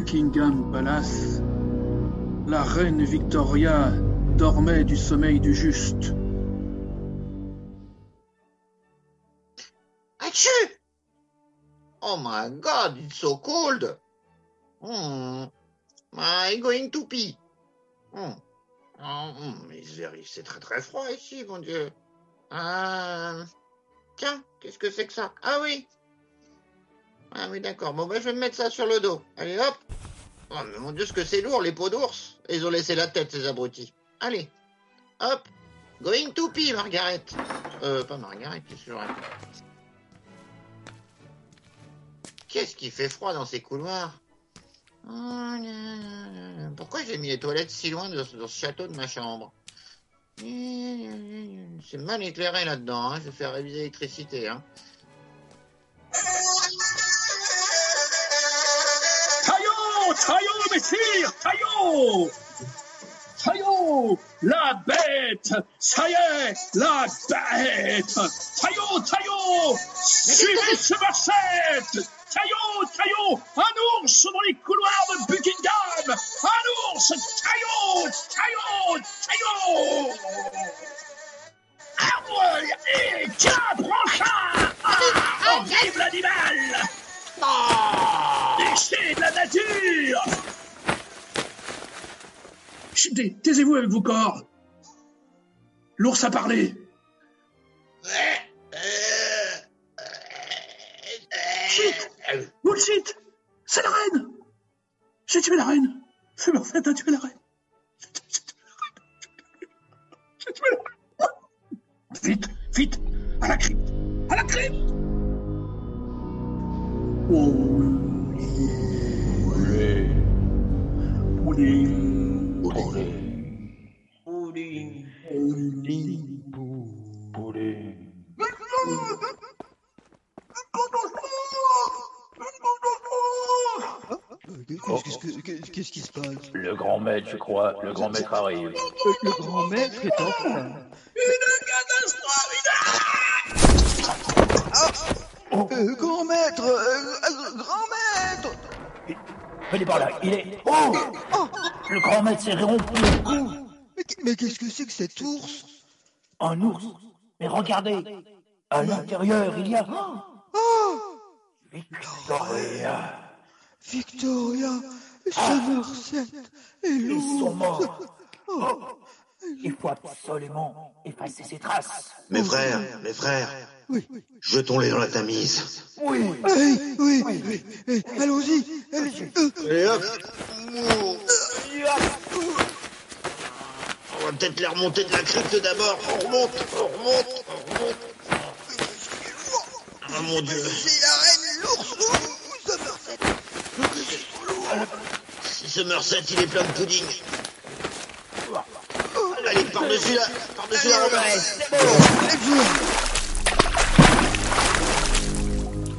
Buckingham Palace, la reine Victoria dormait du sommeil du juste. Achou! Oh my god, it's so cold. Hmm. Going to pee. Hmm. Oh, hmm, c'est très très froid ici, mon Dieu. Euh... Tiens, qu'est-ce que c'est que ça? Ah oui. Ah oui, d'accord. Bon, ben, je vais me mettre ça sur le dos. Allez, hop. Oh, mais mon Dieu, ce que c'est lourd, les peaux d'ours. Ils ont laissé la tête, ces abrutis. Allez, hop. Going to pee, Margaret. Euh, pas Margaret, c'est sûr. Qu'est-ce qui fait froid dans ces couloirs oh, Pourquoi j'ai mis les toilettes si loin de, ce château de ma chambre C'est mal éclairé là-dedans, hein. je vais faire réviser l'électricité. Hein. Messire Taillot Taillot La bête. Ça y est La bête. Taillot Taillot Suivez ce Marcette Taisez-vous avec vos corps. L'ours a parlé. Bullshit. C'est la reine. J'ai tué la reine. C'est fait a tué la reine. J'ai tué la reine. Vite, vite. À la crypte À la crypte Qu'est-ce qui se passe? Le grand maître, je crois. Le grand maître arrive. Le grand maître est en train. Une catastrophe euh, Grand maître euh, Grand maître Venez par là, il est... Oh, oh Le grand maître s'est rompu Mais, qu'est-ce que c'est que cet ours? Un ours Mais regardez À l'intérieur, il y a... Oh Victoria Victoria Somerset et Ils sont morts. Oh. Il faut absolument effacer ces traces. Mes frères, mes frères, oui. jetons-les dans la Tamise. Oui. Oui, oui, oui. oui. Allons-y. Allez, Allez hop. On va peut-être les remonter de la crypte d'abord. On remonte, on remonte, on remonte. Oh mon dieu. C'est la reine, l'ours ou Somerset Somerset, il est plein de pudding. Allez, par-dessus là, par-dessus la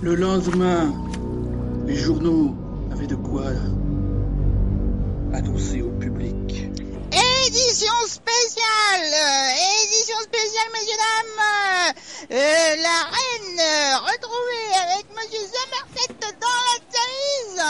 Le lendemain, les journaux avaient de quoi annoncer au public. Spéciale, messieurs, dames euh, La reine retrouvée avec monsieur Somerset dans la Tamise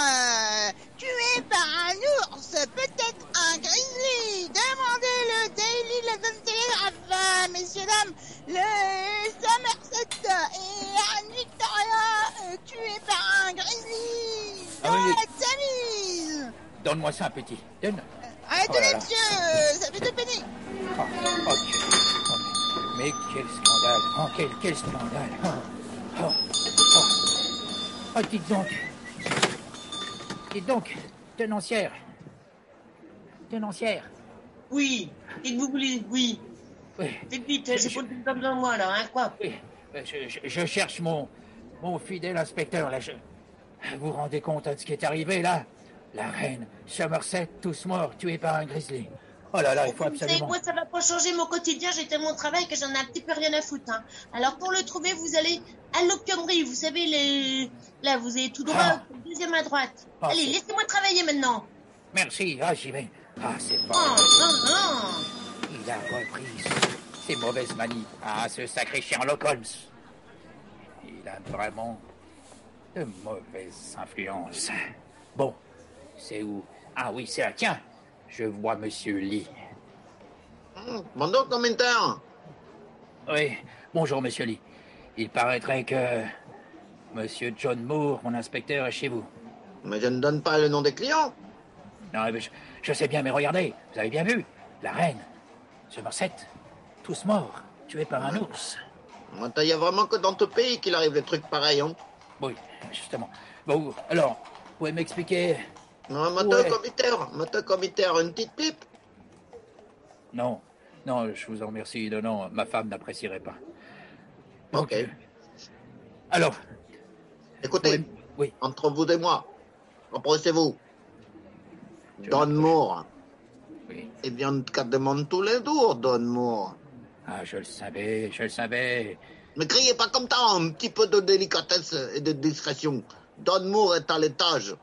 tué par un ours, peut-être un grizzly. Demandez le Daily London Telegraph, messieurs, dames. Le Somerset et Anne Victoria euh, tués par un grizzly Ah dans oui. la Tamise. Donne-moi ça, petit. Donne. Arrêtez Oh monsieur, ça fait deux pennies. Ah, ok. Mais quel scandale. Oh, quel, quel scandale. Oh, oh, oh. Oh, dites donc. Dites donc, tenancière. Tenancière. Oui, que vous voulez, oui. Oui, Vite, vite, j'ai pas de comme dans moi, là, hein, quoi. oui. Euh, Je, je- je cherche mon, mon fidèle inspecteur, là. Je... Vous vous rendez compte de ce qui est arrivé, là? La reine, Somerset, tous morts, tués par un grizzly. Oh là là, il faut Vous savez absolument... quoi, ça va pas changer mon quotidien, j'ai tellement de travail que j'en ai un petit peu rien à foutre. Hein. Alors pour le trouver, vous allez à l'opiumerie, vous savez, les... là, vous allez tout droit, Ah. deuxième à droite. Ah, allez, laissez-moi travailler maintenant. Merci, ah, j'y vais. Ah, c'est Oh, pas... non, non. Il a repris ses mauvaises manies. Ah, ce sacré Sherlock Holmes. Il a vraiment de mauvaises influences. Bon, C'est où? Ah oui, c'est là. Tiens, je vois Monsieur Lee. Hmm, Bonjour, commentaire. Oui, bonjour Monsieur Lee. Il paraîtrait que Monsieur John Moore, mon inspecteur, est chez vous. Mais je ne donne pas le nom des clients. Non, mais je, je sais bien, mais regardez, vous avez bien vu, la reine, Somerset, tous morts, tués par un ours. Il y a vraiment que dans ton pays qu'il arrive des trucs pareils. Hein. Oui, justement. Bon, alors, vous pouvez m'expliquer Non, Ouais. commissaire, maintenant, commissaire, une petite pipe. Non, non, je vous en remercie. Non, non, ma femme n'apprécierait pas. Donc, Ok. euh, alors, Écoutez, oui, oui, entre vous et moi, embrassez-vous. Don Moore. oui. Eh bien, qu'à demande tous les jours, Don Moore. Ah, je le savais, je le savais. Ne criez pas comme ça, un petit peu de délicatesse et de discrétion. Don Moore est à l'étage.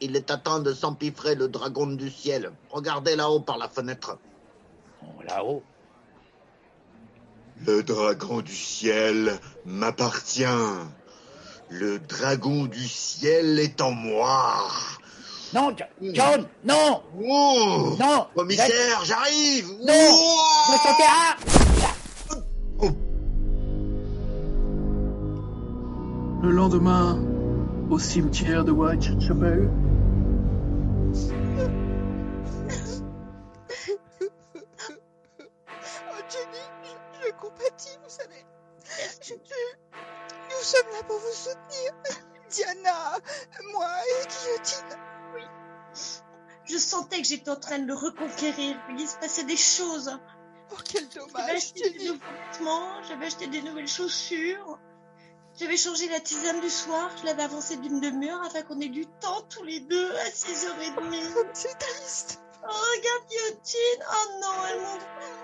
Il est à temps de s'empiffrer le dragon du ciel. Regardez là-haut par la fenêtre. Oh, là-haut. Le dragon du ciel m'appartient. Le dragon du ciel est en moi. Non, Jo- John, non, Oh non. Commissaire, j'arrive Non. Ouah Ne sautez ah Le lendemain, au cimetière de Whitechapel, Oh, Jenny, je, je compatis, vous savez. Je- je- nous sommes là pour vous soutenir. Diana, moi et Guillotine. Je sentais que j'étais en train de le reconquérir. Il se passait des choses. Oh, quel J'avais dommage, acheté des nouveaux vêtements, j'avais acheté des nouvelles chaussures. J'avais changé la tisane du soir, je l'avais avancée d'une demi-heure afin qu'on ait du temps tous les deux à 6h30. Comme c'est triste. Oh, regarde Guillotine. Oh non, elle monte.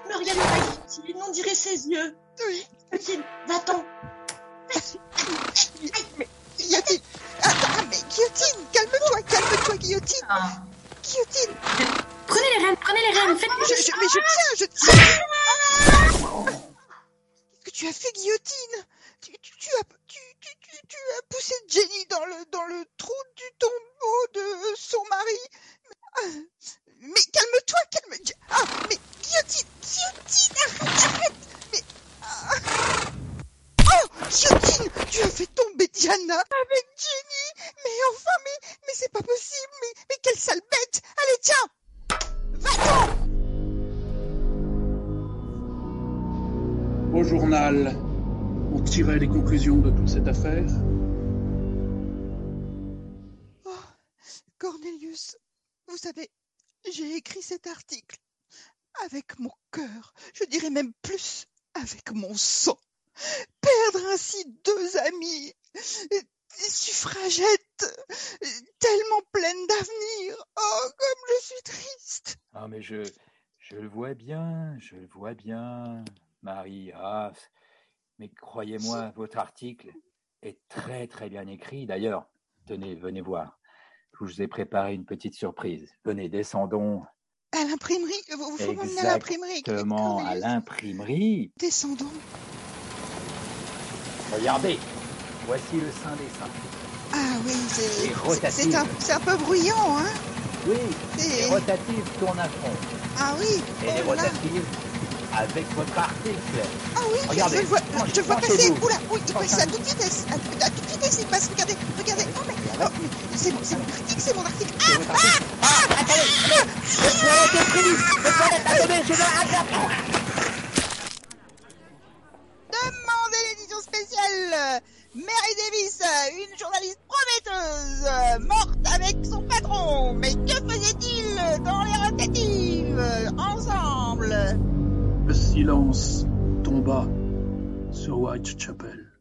Mais regarde pas Guillotine, on dirait ses yeux. Oui. Guillotine, va-t'en. Mais, Guillotine. Attends, mais Guillotine, calme-toi, calme-toi, Guillotine. Ah. Guillotine. Prenez les rênes, prenez les rênes, faites Je, je- mais je tiens, je tiens. Qu'est-ce que tu as fait, Guillotine? Tu, tu, tu as, tu, as poussé Jenny dans le, dans le trou du tombeau de son mari. Mais calme-toi, calme. Ah, mais Guillotine, Guillotine, arrête, arrête. Mais ah. Oh, Guillotine, tu as fait tomber Diana avec Jenny. Mais enfin, mais, mais c'est pas possible. Mais, mais quelle sale bête. Allez, tiens, va-t'en. au journal, on tirait les conclusions de toute cette affaire. Oh, Cornelius, vous savez, j'ai écrit cet article avec mon cœur, je dirais même plus avec mon sang. Perdre ainsi deux amis, des suffragettes, tellement pleines d'avenir. Oh, comme je suis triste. Ah, mais je, je le vois bien, je le vois bien, Marie. Ah, mais croyez-moi, votre article est très très bien écrit. D'ailleurs, tenez, venez voir. Je vous ai préparé une petite surprise. Venez, descendons À l'imprimerie, vous, vous m'emmenez à l'imprimerie. exactement à l'imprimerie. Descendons. Regardez, voici le sein des seins. Ah oui, c'est un, peu bruyant, hein. Oui, C'est- les rotatives tournent à fond. Ah oui. Et les oh là rotatives avec votre article. Ah oui, Regardez, je le vois, penchez- je vois passer. Oula, oui, il passe à toute vitesse. À, à toute vitesse, il passe. Regardez, regardez. Oh, mais, oh, mais c'est mon, article, c'est mon article. C'est votre article. Ah, attendez, attendez, attendez, je attraper. Demandez l'édition spéciale. Mary Davis, une journaliste prometteuse, morte avec son patron. Mais que faisait-il dans les rotatives Ensemble. Le silence tomba sur Whitechapel.